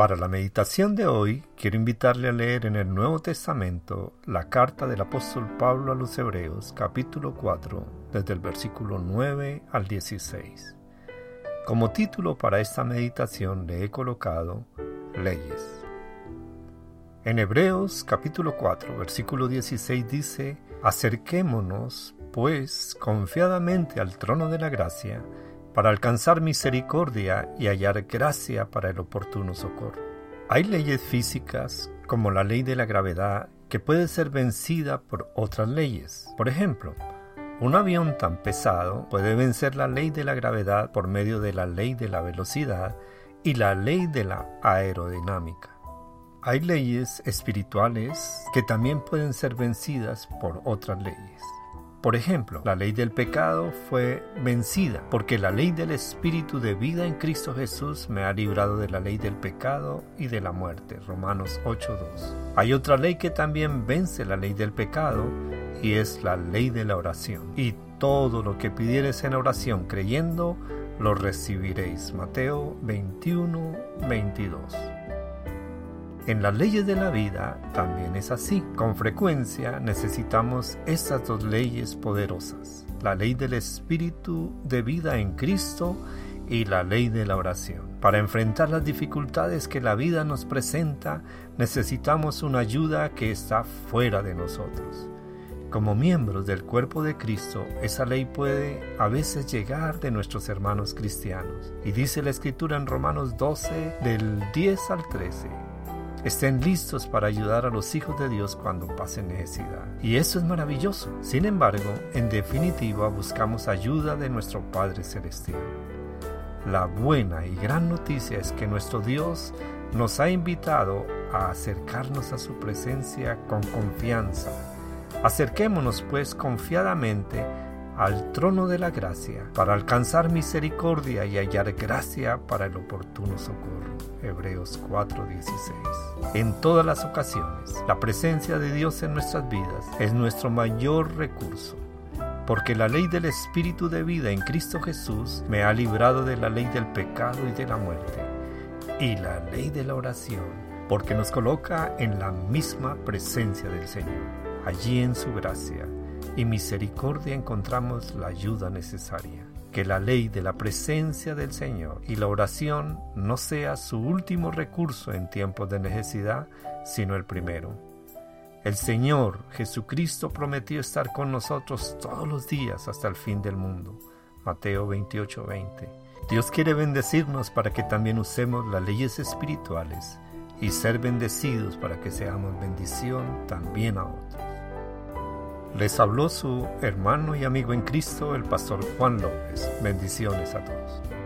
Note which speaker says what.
Speaker 1: Para la meditación de hoy, quiero invitarle a leer en el Nuevo Testamento la carta del apóstol Pablo a los Hebreos, capítulo 4, desde el versículo 9 al 16. Como título para esta meditación le he colocado Leyes. En Hebreos capítulo 4, versículo 16 dice, Acerquémonos, pues, confiadamente al trono de la gracia, para alcanzar misericordia y hallar gracia para el oportuno socorro. Hay leyes físicas, como la ley de la gravedad, que puede ser vencida por otras leyes. Por ejemplo, un avión tan pesado puede vencer la ley de la gravedad por medio de la ley de la velocidad y la ley de la aerodinámica. Hay leyes espirituales que también pueden ser vencidas por otras leyes. Por ejemplo, la ley del pecado fue vencida porque la ley del Espíritu de vida en Cristo Jesús me ha librado de la ley del pecado y de la muerte. Romanos 8.2. Hay otra ley que también vence la ley del pecado y es la ley de la oración. Y todo lo que pidieres en oración creyendo, lo recibiréis. Mateo 21, 22. En las leyes de la vida también es así. Con frecuencia necesitamos estas dos leyes poderosas, la ley del Espíritu de vida en Cristo y la ley de la oración. Para enfrentar las dificultades que la vida nos presenta, necesitamos una ayuda que está fuera de nosotros. Como miembros del cuerpo de Cristo, esa ley puede a veces llegar de nuestros hermanos cristianos. Y dice la escritura en Romanos 12 del 10 al 13 estén listos para ayudar a los hijos de Dios cuando pasen necesidad. Y eso es maravilloso. Sin embargo, en definitiva buscamos ayuda de nuestro Padre Celestial. La buena y gran noticia es que nuestro Dios nos ha invitado a acercarnos a su presencia con confianza. Acerquémonos pues confiadamente al trono de la gracia para alcanzar misericordia y hallar gracia para el oportuno socorro. Hebreos 4:16. En todas las ocasiones, la presencia de Dios en nuestras vidas es nuestro mayor recurso porque la ley del Espíritu de vida en Cristo Jesús me ha librado de la ley del pecado y de la muerte, y la ley de la oración, porque nos coloca en la misma presencia del Señor, allí en su gracia y misericordia encontramos la ayuda necesaria. Que la ley de la presencia del Señor y la oración no sea su último recurso en tiempos de necesidad, sino el primero. El Señor Jesucristo prometió estar con nosotros todos los días hasta el fin del mundo. Mateo 28:20. Dios quiere bendecirnos para que también usemos las leyes espirituales y ser bendecidos para que seamos bendición también a otros. Les habló su hermano y amigo en Cristo, el pastor Juan López. Bendiciones a todos.